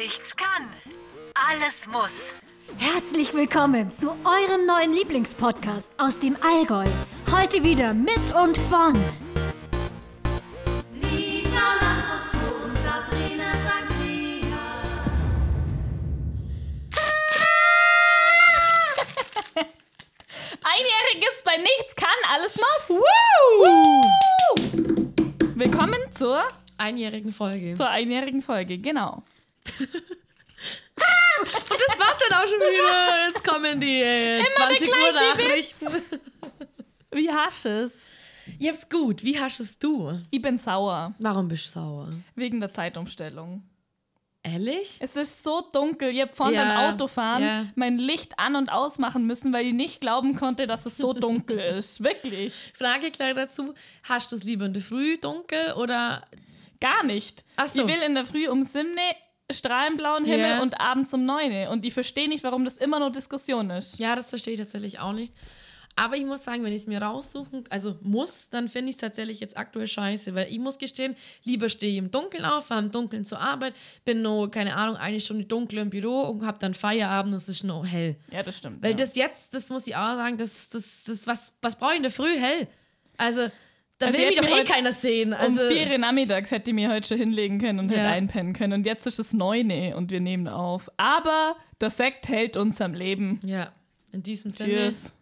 nichts kann, alles muss. Herzlich willkommen zu eurem neuen Lieblingspodcast aus dem Allgäu. Heute wieder mit und von Lisa Lambrusco und Sabrina Sagrina. Einjähriges bei nichts kann, alles muss. Willkommen zur, einjährigen Folge. zur einjährigen Folge, genau. Das war's dann auch schon wieder. Jetzt kommen die äh, 20 Uhr Nachrichten. Wie hast du es? Ich hab's gut. Wie hast es du? Ich bin sauer Warum bist du sauer? wegen der Zeitumstellung. Ehrlich? Es ist so dunkel. Ich habe vorhin Ja, beim Autofahren ja. mein Licht an- und ausmachen müssen, weil ich nicht glauben konnte, dass es so dunkel ist. Wirklich. Frage gleich dazu. Hast du es lieber in der Früh dunkel oder Gar nicht. Ach so. Ich will in der Früh um 7 strahlenblauen Himmel Ja. und abends um 9. Und ich verstehe nicht, warum das immer nur Diskussion ist. Ja, das verstehe ich tatsächlich auch nicht. Aber ich muss sagen, wenn ich es mir raussuchen, also muss, dann finde ich es tatsächlich jetzt aktuell scheiße, weil ich muss gestehen, lieber stehe ich im Dunkeln auf, fahre im Dunkeln zur Arbeit, bin nur, keine Ahnung, eine Stunde dunkel im Büro und habe dann Feierabend und es ist noch hell. Ja, das stimmt. Weil ja. das jetzt, das muss ich auch sagen, das, das, das was, was brauche ich in der Früh hell? Also, da Also will ich mich hätte doch eh keiner sehen. um Also, vier Uhr nachmittags hätte ich mir heute schon hinlegen können und hätte Ja. einpennen können. Und jetzt ist es 9 Uhr und wir nehmen auf. Aber der Sekt hält uns am Leben. ja, in diesem Sinne. Cheers.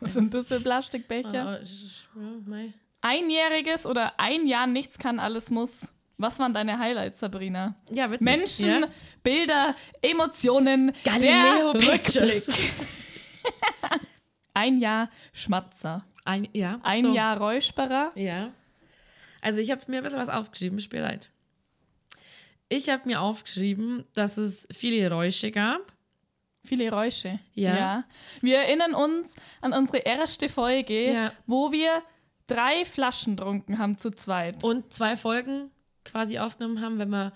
Was sind das für Plastikbecher? Ah. Einjähriges oder ein Jahr nichts kann, alles muss. Was waren deine Highlights, Sabrina? Ja, witzig. Menschen, Ja. Bilder, Emotionen. Galileo der Pictures. Ein Jahr Schmatzer. Ein, ja, Ein so. Jahr Räusperer. Ja. Also ich habe mir ein bisschen was aufgeschrieben, ich bin bereit. Ich habe mir aufgeschrieben, dass es viele Geräusche gab. Viele Geräusche. Ja. Wir erinnern uns an unsere erste Folge, Ja. wo wir drei Flaschen trunken haben zu zweit. und zwei Folgen quasi aufgenommen haben, wenn wir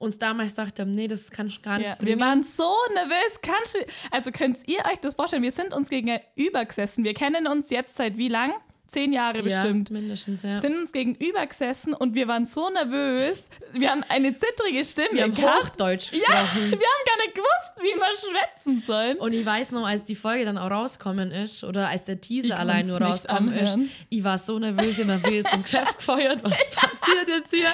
uns damals dachten, nee, das kann ich gar nicht Ja, bringen. wir waren so nervös. Kannst du, also könnt ihr euch das vorstellen? Wir sind uns gegenüber gesessen. Wir kennen uns jetzt seit wie lang? Zehn Jahre ja, bestimmt. mindestens, ja. Sind uns gegenüber gesessen und wir waren so nervös. Wir haben eine zittrige Stimme. wir haben gehabt. Hochdeutsch Ja, wir gesprochen. haben gar nicht gewusst, wie wir schwätzen sollen. Und ich weiß noch, als die Folge dann auch rauskommen ist, oder als der Teaser allein nur rauskommen ist, ich war so nervös, immer will jetzt im Geschäft gefeuert. Was passiert jetzt hier?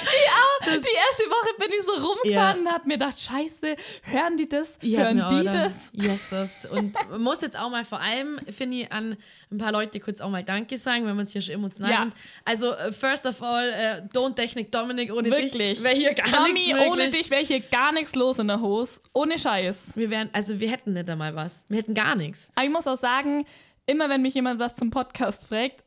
die erste Woche bin ich so rumgefahren und hab mir gedacht, scheiße, hören die das? Ich hören die das? Jesus. Und man muss jetzt auch mal vor allem, finde ich, an ein paar Leute kurz auch mal Danke sagen, wenn wir uns hier schon emotional Ja. sind. Also, äh, first of all, äh, Don't Technik Dominik, ohne Wirklich. dich wäre hier gar Tommy, nichts möglich. ohne dich wäre hier gar nichts los in der Hose. Ohne Scheiß. Wir wären, also wir hätten nicht einmal was. Wir hätten gar nichts. Aber ich muss auch sagen, immer wenn mich jemand was zum Podcast fragt,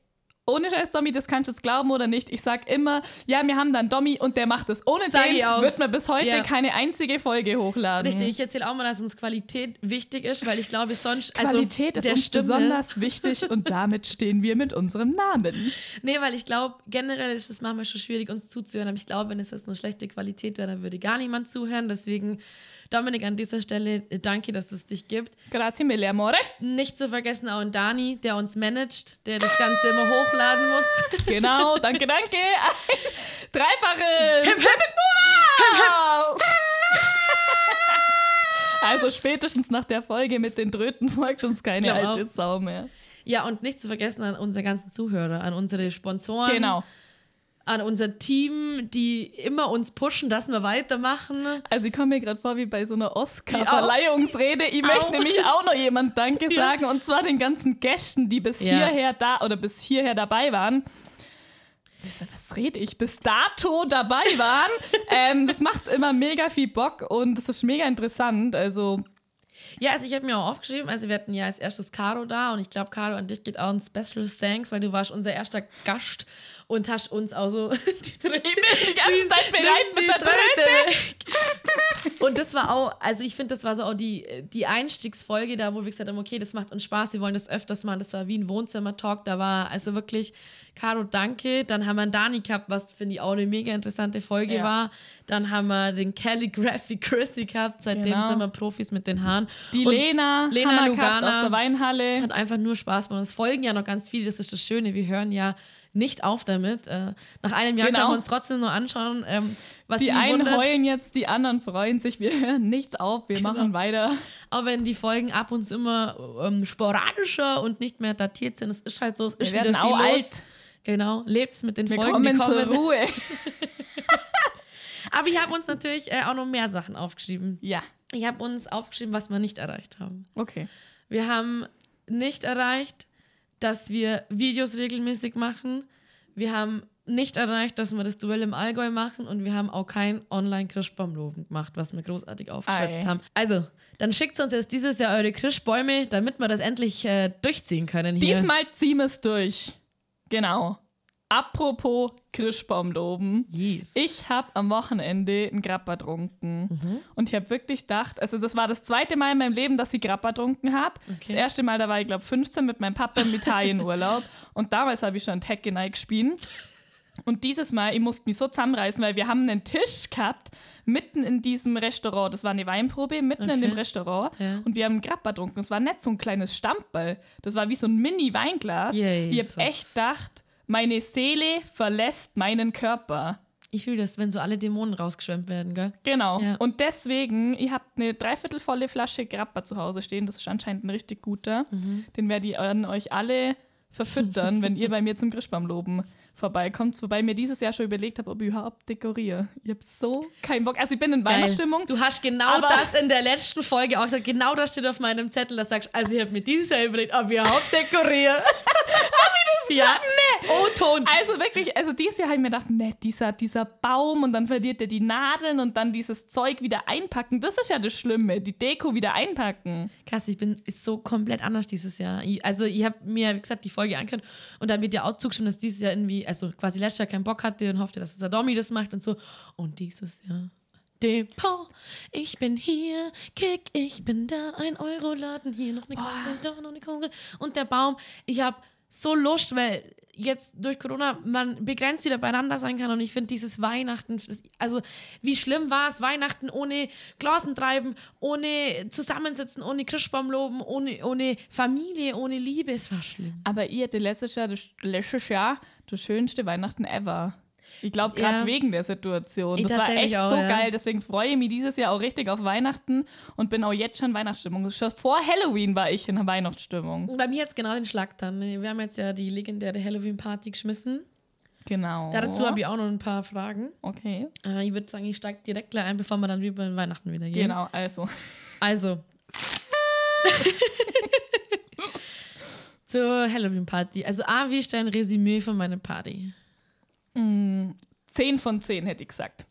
ohne Scheiß, Domi, das kannst du jetzt glauben oder nicht. Ich sag immer, ja, wir haben dann Domi und der macht es. Ohne Sag den wird man bis heute Ja. keine einzige Folge hochladen. Richtig, ich erzähle auch mal, dass uns Qualität wichtig ist, weil ich glaube, sonst. Qualität also, ist uns Stimme, besonders wichtig und damit stehen wir mit unserem Namen. Nee, weil ich glaube, generell ist es manchmal schon schwierig, uns zuzuhören. Aber ich glaube, wenn es jetzt eine schlechte Qualität wäre, dann würde gar niemand zuhören. Deswegen, Dominik, an dieser Stelle äh, danke, dass es dich gibt. Grazie mille, amore. Nicht zu vergessen auch an Dani, der uns managt, der das Ganze immer hochladen muss. Genau, danke, danke. Dreifaches. Hip, hip, wow. Also spätestens nach der Folge mit den Dröten folgt uns keine auch. alte Sau mehr. Ja, und nicht zu vergessen an unsere ganzen Zuhörer, an unsere Sponsoren, Genau. An unser Team, die immer uns pushen, dass wir weitermachen. Also ich komme mir gerade vor wie bei so einer Oscar-Verleihungsrede. Ich möchte Au. nämlich auch noch jemand Danke sagen und zwar den ganzen Gästen, die bis Ja. hierher da oder bis hierher dabei waren. Was- Was rede ich? Bis dato dabei waren. ähm, das macht immer mega viel Bock und das ist mega interessant. Also Ja, also ich habe mir auch aufgeschrieben, also wir hatten ja als erstes Caro da und ich glaube, Caro, an dich geht auch ein Special Thanks, weil du warst unser erster Gast und hast uns auch so die bin die ganze Zeit bereit mit der Tröte. Und das war auch, also ich finde, das war so auch die, die Einstiegsfolge da, wo wir gesagt haben, okay, das macht uns Spaß, wir wollen das öfters machen. Das war wie ein Wohnzimmer-Talk, da war also wirklich, Caro, danke. Dann haben wir einen Dani gehabt, was finde ich auch eine mega interessante Folge Ja. war. Dann haben wir den Calligraphy Chrissy gehabt, seitdem Genau. sind wir Profis mit den Haaren. Die Und Lena, Lena Lugana aus der Weinhalle. hat einfach nur Spaß gemacht. Es folgen ja noch ganz viele, das ist das Schöne. Wir hören ja nicht auf damit. Äh, nach einem Jahr Genau. können wir uns trotzdem nur anschauen, ähm, was Die einen wundert. heulen jetzt, die anderen freuen sich. Wir hören nicht auf, wir Genau. machen weiter. Auch wenn die Folgen ab und zu immer ähm, sporadischer und nicht mehr datiert sind. Es ist halt so, es ist Wir wieder viel auch los. alt. Genau, lebt's mit den Wir Folgen, kommen die zur kommen. Ruhe. Aber ich habe uns natürlich äh, auch noch mehr Sachen aufgeschrieben. Ja, Ich habe uns aufgeschrieben, was wir nicht erreicht haben. okay. Wir haben nicht erreicht, dass wir Videos regelmäßig machen. Wir haben nicht erreicht, dass wir das Duell im Allgäu machen und wir haben auch kein Online-Christbaumloben gemacht, was wir großartig aufgeschwätzt haben. Also, dann schickt uns jetzt dieses Jahr eure Christbäume, damit wir das endlich äh, durchziehen können hier. Diesmal ziehen wir es durch. Genau. Apropos Christbaumloben. Yes. Ich habe am Wochenende einen Grappa getrunken. Und ich habe wirklich gedacht, also das war das zweite Mal in meinem Leben, dass ich Grappa getrunken habe. Das erste Mal, da war ich glaube 15 mit meinem Papa im Italienurlaub. Und damals habe ich schon Tekken gespielt. Und dieses Mal, ich musste mich so zusammenreißen, weil wir haben einen Tisch gehabt, mitten in diesem Restaurant. Das war eine Weinprobe, mitten in Okay. dem Restaurant. Ja. Und wir haben Grappa getrunken. Es war nicht so ein kleines Stammball. Das war wie so ein Mini-Weinglas. Ich habe echt gedacht, meine Seele verlässt meinen Körper. Ich fühle das, wenn so alle Dämonen rausgeschwemmt werden, gell? Genau. Ja. Und deswegen, ihr habt eine dreiviertelvolle Flasche Grappa zu Hause stehen. Das ist anscheinend ein richtig guter. Mhm. Den werde ich an euch alle verfüttern, wenn ihr bei mir zum Vorbeikommt. Wobei ich mir dieses Jahr schon überlegt habe, ob ich überhaupt dekoriere. Ich habe so keinen Bock. Also ich bin in Geil. Weihnachtsstimmung. Du hast genau das in der letzten Folge auch gesagt. Genau das steht auf meinem Zettel. Da sagst also ich habe mir dieses Jahr überlegt, ob ich überhaupt dekoriere. ja. Nee. Oh, Ton. Also wirklich, also dieses Jahr habe ich mir gedacht, ne, dieser, dieser Baum und dann verliert er die Nadeln und dann dieses Zeug wieder einpacken. Das ist ja das Schlimme, die Deko wieder einpacken. Krass, ich bin ist so komplett anders dieses Jahr. Ich, also ich habe mir, wie gesagt, die Folge angehört und da wird ja auch zugestimmt, dass dieses Jahr irgendwie, also quasi letztes Jahr keinen Bock hatte und hoffte, dass das Adomi das macht und so. Und dieses Jahr. Depot, ich bin hier, Kick, ich bin da, ein Euro-Laden, hier noch eine Kugel, da noch eine Kugel. Und der Baum, ich habe so Lust, weil jetzt durch Corona man begrenzt wieder beieinander sein kann und ich finde dieses Weihnachten, also wie schlimm war es, Weihnachten ohne Klasentreiben, ohne Zusammensitzen, ohne Christbaumloben, ohne, ohne Familie, ohne Liebe, es war schlimm. Aber ihr hattet letztes Jahr, das, letztes Jahr das schönste Weihnachten ever. Ich glaube, gerade Ja. wegen der Situation. Ich Das war echt auch, so ja. geil. Deswegen freue ich mich dieses Jahr auch richtig auf Weihnachten und bin auch jetzt schon in Weihnachtsstimmung. Schon vor Halloween war ich in Weihnachtsstimmung. Bei mir jetzt genau den Schlag dann. Wir haben jetzt ja die legendäre Halloween-Party geschmissen. Genau. Dazu habe ich auch noch ein paar Fragen. Okay. Äh, ich würde sagen, ich steige direkt gleich ein, bevor wir dann über den Weihnachten wieder gehen. Genau, also. Also. Zur Halloween-Party. Also, A, wie ist dein Resümee von meiner Party? 10 von 10 hätte ich gesagt.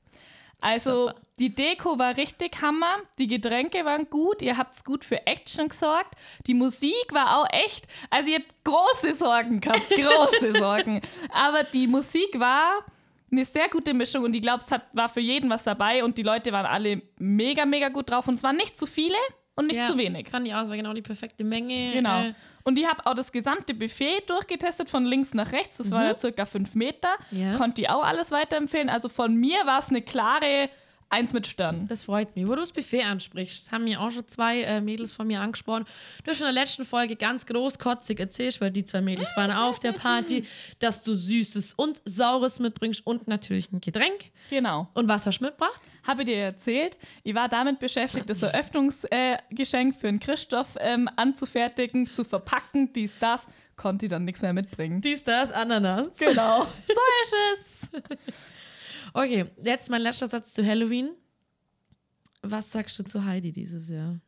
Also, Super. die Deko war richtig Hammer, die Getränke waren gut, ihr habt gut für Action gesorgt, die Musik war auch echt, also ihr habt große Sorgen gehabt, große Sorgen. Aber die Musik war eine sehr gute Mischung und ich glaube, es hat, war für jeden was dabei und die Leute waren alle mega, mega gut drauf und es waren nicht zu viele und nicht zu wenig. Fand ich auch, es war genau die perfekte Menge. Genau. Äh, Und ich habe auch das gesamte Buffet durchgetestet, von links nach rechts. Das war ja circa fünf Meter. Mhm. Ja. Konnte ich auch alles weiterempfehlen. Also von mir war es eine klare Eins mit Stern. Das freut mich. Wo du das Buffet ansprichst, das haben mir auch schon zwei äh, Mädels von mir angesprochen. Du hast in der letzten Folge ganz großkotzig erzählt, weil die zwei Mädels waren auf der Party, dass du Süßes und Saures mitbringst und natürlich ein Getränk. Genau. Und was hast du mitgebracht? Habe ich dir erzählt. Ich war damit beschäftigt, das Eröffnungsgeschenk äh, für den Christoph ähm, anzufertigen, zu verpacken, dies, das. Konnte ich dann nichts mehr mitbringen. Dies, das, Ananas. Genau. So ist es. Okay, jetzt mein letzter Satz zu Halloween. Was sagst du zu Heidi dieses Jahr?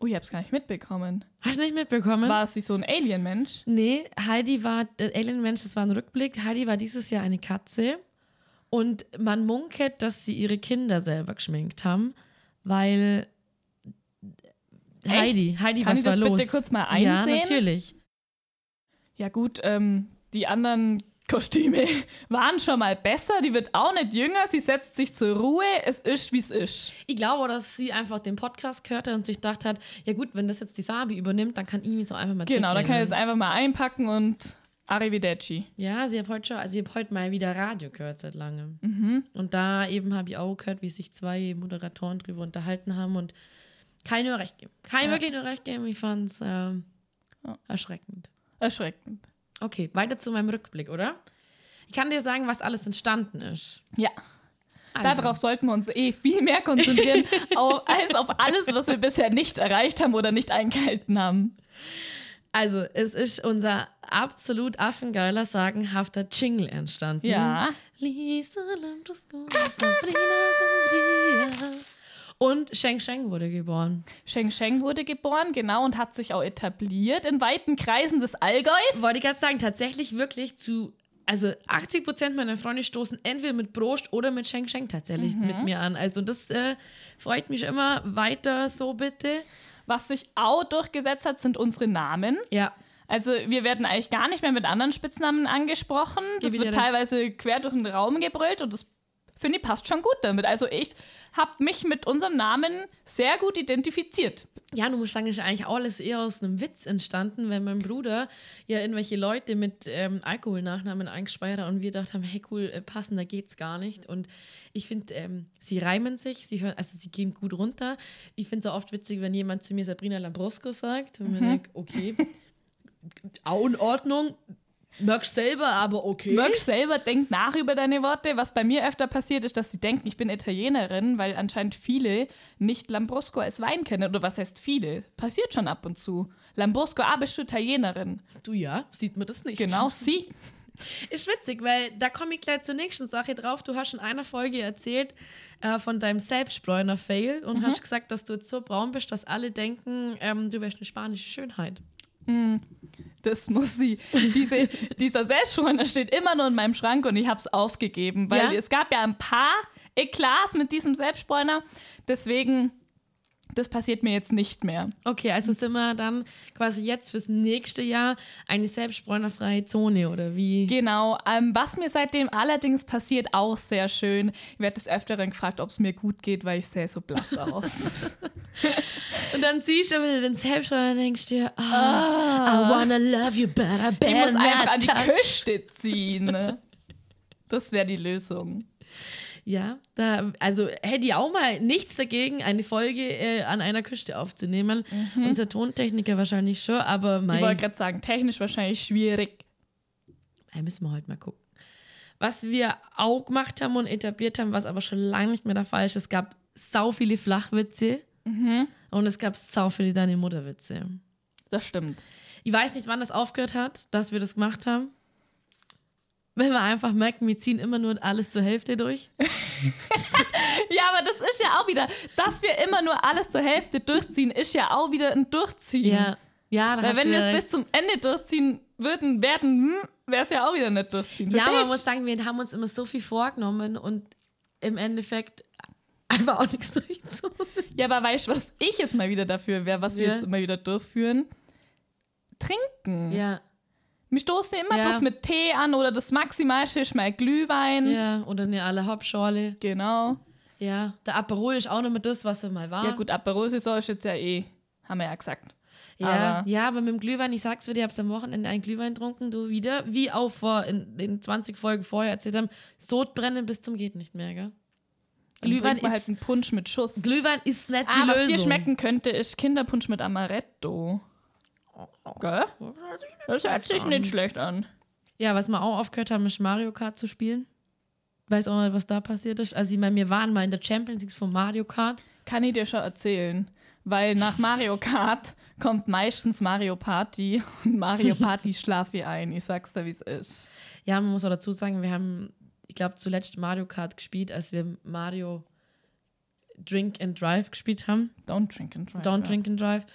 Oh, ich hab's gar nicht mitbekommen. Hast du nicht mitbekommen? War sie so ein Alien-Mensch? Nee, Heidi war, der Alien-Mensch, das war ein Rückblick. Heidi war dieses Jahr eine Katze. Und man munkelt, dass sie ihre Kinder selber geschminkt haben, weil Heidi, Heidi, Kann was ich war das los? bitte kurz mal Ja, einsehen? natürlich. Ja gut, ähm, die anderen Kostüme waren schon mal besser. Die wird auch nicht jünger. Sie setzt sich zur Ruhe. Es ist, wie es ist. Ich glaube, dass sie einfach den Podcast gehört hat und sich gedacht hat, ja gut, wenn das jetzt die Sabi übernimmt, dann kann ich mich so einfach mal Genau, dann kann ich jetzt einfach mal einpacken und Arrivederci. Ja, sie hat heute schon, also ich habe heute mal wieder Radio gehört seit langem. Mhm. Und da eben habe ich auch gehört, wie sich zwei Moderatoren drüber unterhalten haben und kein nur recht geben. Kein Ja. wirklich nur recht geben. Ich fand es ähm, erschreckend. Erschreckend. Okay, weiter zu meinem Rückblick, oder? Ich kann dir sagen, was alles entstanden ist. Ja. Also. Darauf sollten wir uns eh viel mehr konzentrieren, au- als auf alles, was wir bisher nicht erreicht haben oder nicht eingehalten haben. Also, es ist unser absolut affengeiler, sagenhafter Jingle entstanden. Ja. Lisa Lambrusco, Sabrina Sangria. Und Sheng Sheng wurde geboren. Sheng Sheng wurde geboren, genau, und hat sich auch etabliert in weiten Kreisen des Allgäus. Wollte ich gerade sagen, tatsächlich wirklich zu, also 80 Prozent meiner Freunde stoßen entweder mit Brust oder mit Sheng Sheng tatsächlich mit mir an. Also das äh, freut mich immer. Weiter so bitte. Was sich auch durchgesetzt hat, sind unsere Namen. Ja. Also wir werden eigentlich gar nicht mehr mit anderen Spitznamen angesprochen. Das wird recht. teilweise quer durch den Raum gebrüllt und das finde ich passt schon gut damit. Also ich habe mich mit unserem Namen sehr gut identifiziert. Ja, du musst sagen, ist eigentlich alles eher aus einem Witz entstanden, weil mein Bruder ja irgendwelche Leute mit ähm, Alkoholnachnamen eingespeichert hat und wir dachten, hey cool, äh, passender geht's gar nicht. Und ich finde, ähm, sie reimen sich, sie hören, also sie gehen gut runter. Ich finde es auch oft witzig, wenn jemand zu mir Sabrina Lambrosco sagt und mir denkt, okay, auch in Ordnung, merkst selber, aber okay. Merck selber denkt nach über deine Worte. Was bei mir öfter passiert, ist, dass sie denken, ich bin Italienerin, weil anscheinend viele nicht Lambrusco als Wein kennen. Oder was heißt viele? Passiert schon ab und zu. Lambrusco, ah, bist du Italienerin? Du ja, sieht man das nicht. Genau, sie. Ist witzig, weil da komme ich gleich zur nächsten Sache drauf. Du hast in einer Folge erzählt äh, von deinem Selbstbräuner-Fail und hast gesagt, dass du jetzt so braun bist, dass alle denken, ähm, du wärst eine spanische Schönheit. Das muss sie. Diese, dieser Selbstschwunder steht immer nur in meinem Schrank und ich habe es aufgegeben, weil Ja? es gab ja ein paar Eklats mit diesem Selbstbräuner. Deswegen, das passiert mir jetzt nicht mehr. Okay, also sind wir dann quasi jetzt fürs nächste Jahr eine selbstbräunerfreie Zone oder wie? Genau. Ähm, was mir seitdem allerdings passiert, auch sehr schön. Ich werde des Öfteren gefragt, ob es mir gut geht, weil ich sehe so blass aus. Und dann siehst du wieder den Selbstbräuner und denkst dir, oh, I wanna love you, but I ich better muss einfach not an die touch. Küste ziehen. Das wäre die Lösung. Ja, da, also hätte ich auch mal nichts dagegen, eine Folge äh, an einer Küste aufzunehmen. Unser Tontechniker wahrscheinlich schon, aber Ich mein, wollte gerade sagen, technisch wahrscheinlich schwierig. Ja, müssen wir heute mal gucken. Was wir auch gemacht haben und etabliert haben, was aber schon lange nicht mehr der Fall ist, es gab sau viele Flachwitze und es gab sau viele deine Mutterwitze. Das stimmt. Ich weiß nicht, wann das aufgehört hat, dass wir das gemacht haben. Wenn wir einfach merken, wir ziehen immer nur alles zur Hälfte durch. Ja, aber das ist ja auch wieder, dass wir immer nur alles zur Hälfte durchziehen, ist ja auch wieder ein Durchziehen. Ja, ja Weil wenn wir es bis zum Ende durchziehen würden, werden, wäre es ja auch wieder nicht durchziehen. Ja, man Verstehst? muss sagen, wir haben uns immer so viel vorgenommen und im Endeffekt einfach auch nichts durchzogen. Ja, aber weißt du, was ich jetzt mal wieder dafür wäre, was wir Ja. jetzt immer wieder durchführen? Trinken. Ja, Wir stoßen immer Ja. bloß mit Tee an oder das Maximalste ist mal Glühwein. ja, oder eine alle Hauptschorle. Genau. Ja, der Aperol ist auch noch mit das, was er mal war. Ja gut, Aperol-Saison ist jetzt ja eh, haben wir ja gesagt. Ja, Aber- ja, aber mit dem Glühwein, ich sag's dir, ich hab's am Wochenende einen Glühwein getrunken, du wieder, wie auch vor in den 20 Folgen vorher erzählt haben, Sodbrennen bis zum geht nicht mehr, gell? Dann Glühwein ist, halt einen Punsch mit Schuss. Glühwein ist nicht die Ah, was Lösung. dir schmecken könnte, ist Kinderpunsch mit Amaretto. Gell? Das hört sich nicht schlecht an. Ja, was wir auch aufgehört haben, ist Mario Kart zu spielen. Weiß auch nicht, was da passiert ist. Also, ich meine, wir waren mal in der Champions League von Mario Kart. Kann ich dir schon erzählen. Weil nach Mario Kart kommt meistens Mario Party und Mario Party schlafe ich ein. Ich sag's dir, wie es ist. Ja, man muss auch dazu sagen, wir haben, ich glaube, zuletzt Mario Kart gespielt, als wir Mario Drink and Drive gespielt haben. Don't drink and drive. Don't ja. Drink and Drive.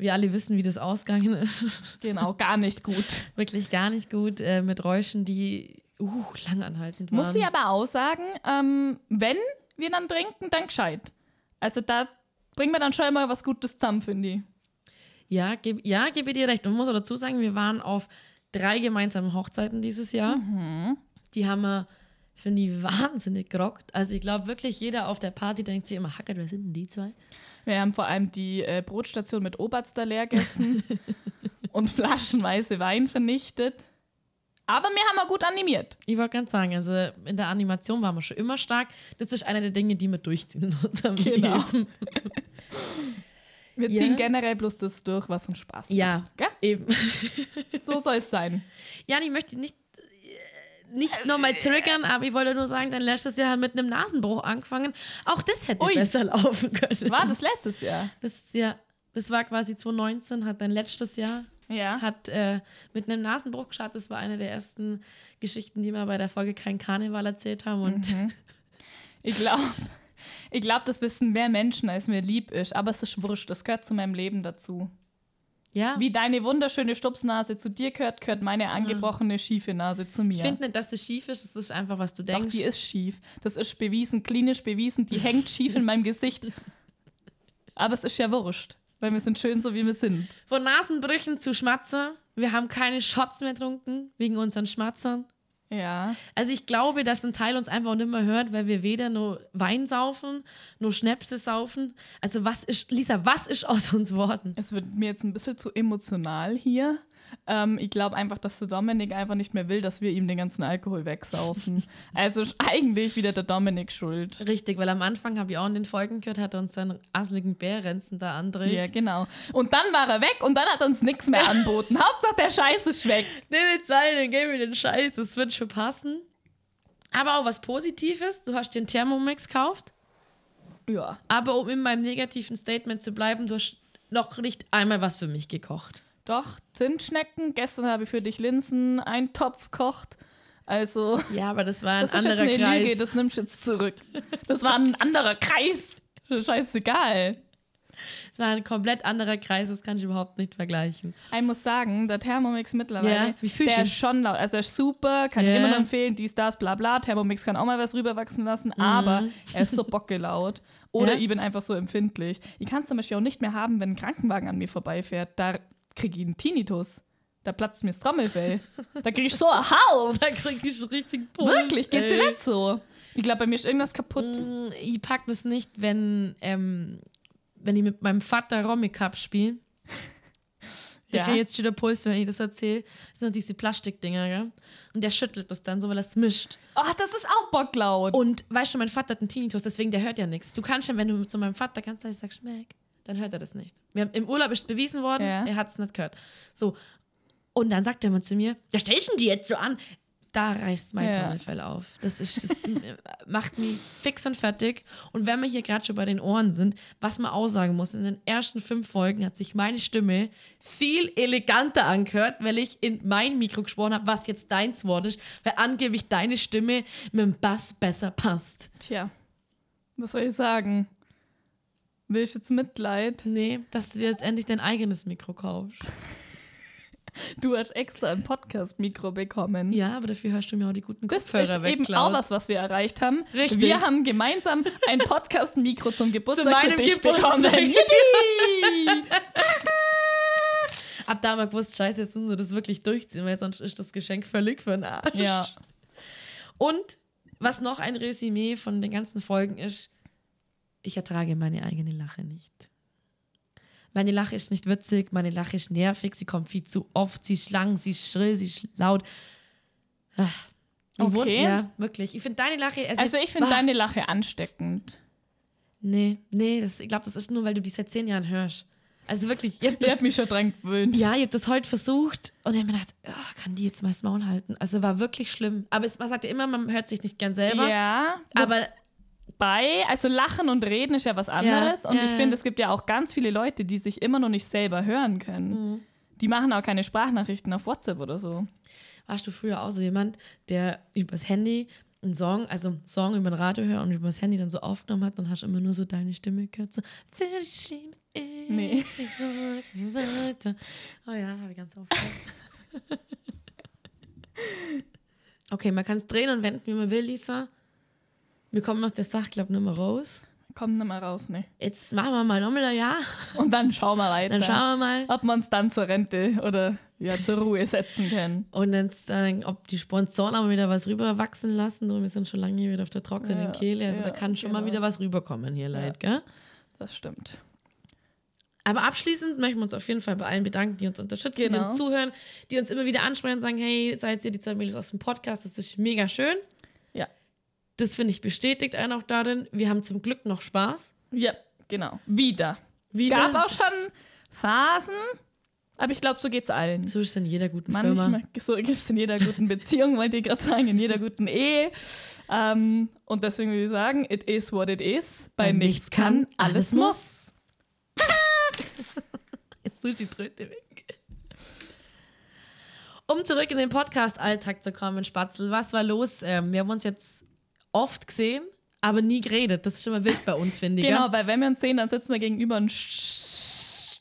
Wir alle wissen, wie das ausgegangen ist. Genau, gar nicht gut. Wirklich gar nicht gut. Äh, mit Räuschen, die uh, langanhaltend waren. Muss ich aber auch sagen, ähm, wenn wir dann trinken, dann gescheit. Also da bringen wir dann schon immer was Gutes zusammen, finde ich. Ja, geb, ja, gebe dir recht. Und man muss auch dazu sagen, wir waren auf drei gemeinsamen Hochzeiten dieses Jahr. Mhm. Die haben wir, finde ich, wahnsinnig gerockt. Also ich glaube wirklich, jeder auf der Party denkt sich immer, Hacker, wer sind denn die zwei? Wir haben vor allem die äh, Brotstation mit Oberster leer gegessen und flaschenweise Wein vernichtet. Aber wir haben auch gut animiert. Ich wollte ganz sagen, also in der Animation waren wir schon immer stark. Das ist eine der Dinge, die wir durchziehen in unserem Genau. Leben. Wir Ja. ziehen generell bloß das durch, was uns Spaß macht. Ja, Gell? eben. So soll es sein. Jan, ich möchte nicht, nicht nochmal triggern, aber ich wollte nur sagen, dein letztes Jahr hat mit einem Nasenbruch angefangen. Auch das hätte Ui. besser laufen können. War das letztes Jahr? Das, ja, das war quasi 2019, hat dein letztes Jahr Ja. hat äh, mit einem Nasenbruch geschaut. Das war eine der ersten Geschichten, die wir bei der Folge Kein Karneval erzählt haben. Und Ich glaube, ich glaub, das wissen mehr Menschen, als mir lieb ist. Aber es ist wurscht. Das gehört zu meinem Leben dazu. Ja, Wie deine wunderschöne Stupsnase zu dir gehört, gehört meine angebrochene, schiefe Nase zu mir. ich finde nicht, dass es schief ist. Es ist einfach, was du Doch, denkst. die ist schief. Das ist bewiesen, klinisch bewiesen. Die hängt schief in meinem Gesicht. Aber es ist ja wurscht, weil wir sind schön, so wie wir sind. Von Nasenbrüchen zu Schmatzer. Wir haben keine Shots mehr getrunken wegen unseren Schmatzern. Ja. Also ich glaube, dass ein Teil uns einfach nicht mehr hört, weil wir weder nur Wein saufen, nur Schnäpse saufen. Also was ist, Lisa, was ist aus uns worden? Es wird mir jetzt ein bisschen zu emotional hier. Ähm, ich glaube einfach, dass der Dominik einfach nicht mehr will, dass wir ihm den ganzen Alkohol wegsaufen. also ist eigentlich wieder der Dominik schuld. Richtig, weil am Anfang habe ich auch in den Folgen gehört, hat er uns seinen asseligen Bärrenzen da andreht. Ja, genau. Und dann war er weg und dann hat er uns nichts mehr anboten. Hauptsache der Scheiß ist weg. Nicht sein, dann gib mir den Scheiß, das wird schon passen. Aber auch was Positives, du hast den Thermomix gekauft, Ja. aber um in meinem negativen Statement zu bleiben, du hast noch nicht einmal was für mich gekocht. Doch, Zimtschnecken. Gestern habe ich für dich Linsen Eintopf gekocht. Also, Ja, aber das war ein das ist jetzt anderer eine Kreis. Lüge, das nimmst du jetzt zurück. Das war ein anderer Kreis. Scheißegal. das war ein komplett anderer Kreis, das kann ich überhaupt nicht vergleichen. Ich muss sagen, der Thermomix mittlerweile, Ja, der ist schon laut. Also er ist super, kann Ja. ich immer empfehlen, dies, das, bla bla. Thermomix kann auch mal was rüberwachsen lassen, aber er ist so bockelaut. Oder. Ja. ich bin einfach so empfindlich. Ich kann es zum Beispiel auch nicht mehr haben, wenn ein Krankenwagen an mir vorbeifährt. Da kriege ich einen Tinnitus. Da platzt mir das Trommelfell. da kriege ich so einen Hals. Da krieg ich richtig Puls. Wirklich, geht's dir nicht so? Ich glaube, bei mir ist irgendwas kaputt. Mm, Ich pack das nicht, wenn, ähm, wenn ich mit meinem Vater Romy Cup spiele. Der Ja. kriegt jetzt schon wieder Puls, wenn ich das erzähle. Das sind diese Plastikdinger, gell? Und der schüttelt das dann so, weil er es mischt. Oh, das ist auch bocklaut. Und weißt du, mein Vater hat einen Tinnitus, deswegen der hört ja nichts. Du kannst ja, wenn du zu meinem Vater ganz leise sagst, schmeck, dann hört er das nicht. Wir haben, Im Urlaub ist es bewiesen worden, Ja. er hat es nicht gehört. So. Und dann sagt er mal zu mir, ja, stell denn die jetzt so an? Da reißt mein Ja. Trommelfell auf. Das, ist, das macht mich fix und fertig. Und wenn wir hier gerade schon bei den Ohren sind, was man aussagen muss, in den ersten fünf Folgen hat sich meine Stimme viel eleganter angehört, weil ich in mein Mikro gesprochen habe, was jetzt deins Wort ist, weil angeblich deine Stimme mit dem Bass besser passt. Tja, was soll ich sagen? Will ich jetzt Mitleid? Nee, dass du dir jetzt endlich dein eigenes Mikro kaufst. Du hast extra ein Podcast-Mikro bekommen. Ja, aber dafür hörst du mir auch die guten Das Kopfhörer ist eben wegklaut. auch was, was wir erreicht haben. Richtig. Wir haben gemeinsam ein Podcast-Mikro zum Geburtstag meinem für dich Geburtstag. bekommen. Ab da wir gewusst, scheiße, jetzt müssen wir das wirklich durchziehen, weil sonst ist das Geschenk völlig für den Arsch. ja, Und was noch ein Resümee von den ganzen Folgen ist, ich ertrage meine eigene Lache nicht. Meine Lache ist nicht witzig, meine Lache ist nervig, sie kommt viel zu oft, sie ist lang, sie ist schrill, sie ist laut. Ich wohn- Okay. Ja, wirklich. Ich finde deine Lache. also ich finde Ah. deine Lache ansteckend. Nee, nee, das, ich glaube, das ist nur, weil du die seit zehn Jahren hörst. Also wirklich, Ich habe mich schon dran gewöhnt. ja, ihr habt das heute versucht und ich habe mir gedacht, oh, kann die jetzt mal das Maul halten? Also war wirklich schlimm. Aber es, man sagt ja immer, man hört sich nicht gern selber. ja Aber Wobei, also Lachen und Reden ist ja was anderes. und ja, ich ja. finde, es gibt ja auch ganz viele Leute, die sich immer noch nicht selber hören können. Mhm. Die machen auch keine Sprachnachrichten auf WhatsApp oder so. warst du früher auch so jemand, der übers Handy einen Song, also einen Song über ein Radio hört und übers Handy dann so aufgenommen hat, dann hast du immer nur so deine Stimme gehört, so Nee. Oh ja, habe ich ganz aufgehört. okay, man kann es drehen und wenden, wie man will, Lisa. Wir kommen aus der Sache, glaube ich, nicht mehr raus. Kommt nicht mehr raus, ne? Jetzt machen wir mal nochmal ein Jahr. Und dann schauen wir weiter. Dann schauen wir mal. ob wir uns dann zur Rente oder ja, zur Ruhe setzen können. Und äh, ob die Sponsoren aber wieder was rüberwachsen lassen. Und wir sind schon lange hier wieder auf der trockenen Ja, Kehle. Also da ja, kann schon mal genau. wieder was rüberkommen hier, Leid, gell? Das stimmt. Aber abschließend möchten wir uns auf jeden Fall bei allen bedanken, die uns unterstützen, die Genau. uns zuhören, die uns immer wieder ansprechen und sagen, hey, seid ihr die zwei Mädels aus dem Podcast, das ist mega schön. Das finde ich bestätigt einen auch darin. Wir haben zum Glück noch Spaß. Ja, genau. Wieder. Wieder? Es gab auch schon Phasen, aber ich glaube, so geht's allen. So ist es in jeder guten Firma. Manchmal, so gibt es in jeder guten Beziehung, wollte ich gerade sagen, in jeder guten Ehe. Ähm, und deswegen würde ich sagen, it is what it is. Bei Bei nichts nichts kann, kann, alles alles muss. Jetzt tut die Tröte weg. Um zurück in den Podcast-Alltag zu kommen, Spatzel, was war los? Ähm, wir haben uns jetzt oft gesehen, aber nie geredet. Das ist schon mal wild bei uns, finde ich. Genau, weil wenn wir uns sehen, dann sitzen wir gegenüber und sch-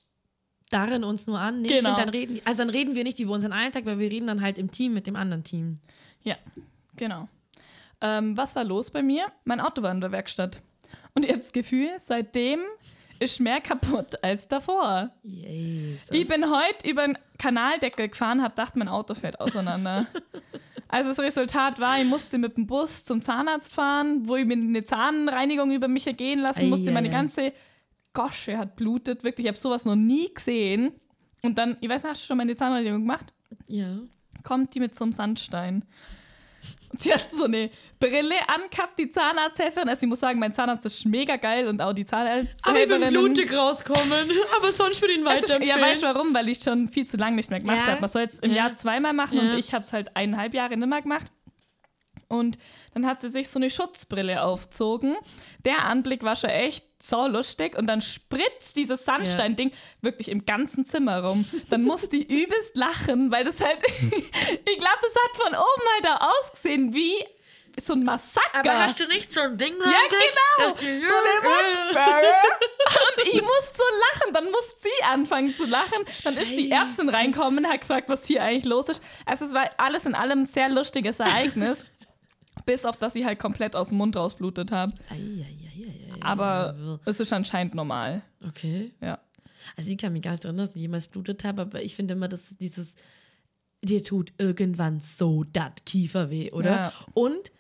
Darren uns nur an. Nee, Genau. find, dann reden, also dann reden wir nicht über unseren Alltag, weil wir reden dann halt im Team mit dem anderen Team. Ja, genau. Ähm, was war los bei mir? Mein Auto war in der Werkstatt. Und ich habe das Gefühl, seitdem ist mehr kaputt als davor. Jesus. Ich bin heute über den Kanaldeckel gefahren, habe gedacht, mein Auto fällt auseinander. also das Resultat war, ich musste mit dem Bus zum Zahnarzt fahren, wo ich mir eine Zahnreinigung über mich ergehen lassen Ei, musste. ei, Meine ei. ganze Gosche hat blutet. Wirklich, ich habe sowas noch nie gesehen. Und dann, ich weiß nicht, hast du schon meine Zahnreinigung gemacht? Ja. kommt die mit so einem Sandstein. Und sie hat so eine Brille angehabt, die Zahnarzthelferin. Also ich muss sagen, mein Zahnarzt ist mega geil und auch die Zahnarzthelferin. rauskommen, aber sonst würde ich ihn Also, ja, weißt du warum? Weil ich schon viel zu lange nicht mehr gemacht Ja. habe. Man soll es im Ja. Jahr zweimal machen Ja. und ich habe es halt eineinhalb Jahre nicht mehr gemacht. Und dann hat sie sich so eine Schutzbrille aufgezogen. Der Anblick war schon echt so lustig. Und dann spritzt dieses Sandstein-Ding wirklich im ganzen Zimmer rum. Dann muss die übelst lachen, weil das halt, ich glaube, das hat von oben halt da ausgesehen wie so ein Massaker. du nicht so ein Ding ja, genau. So eine Mundberge. Und ich muss so lachen. Dann muss sie anfangen zu lachen. Dann ist die Scheiße. Ärztin reinkommen, hat gefragt, was hier eigentlich los ist. Also es war alles in allem ein sehr lustiges Ereignis. bis auf, dass ich halt komplett aus dem Mund rausblutet habe. Aber es ist anscheinend normal. Okay. Ja. Also ich kann mich gar nicht erinnern, dass ich jemals blutet habe, aber ich finde immer, dass dieses, dir tut irgendwann so dat Kieferweh, oder? Ja. Und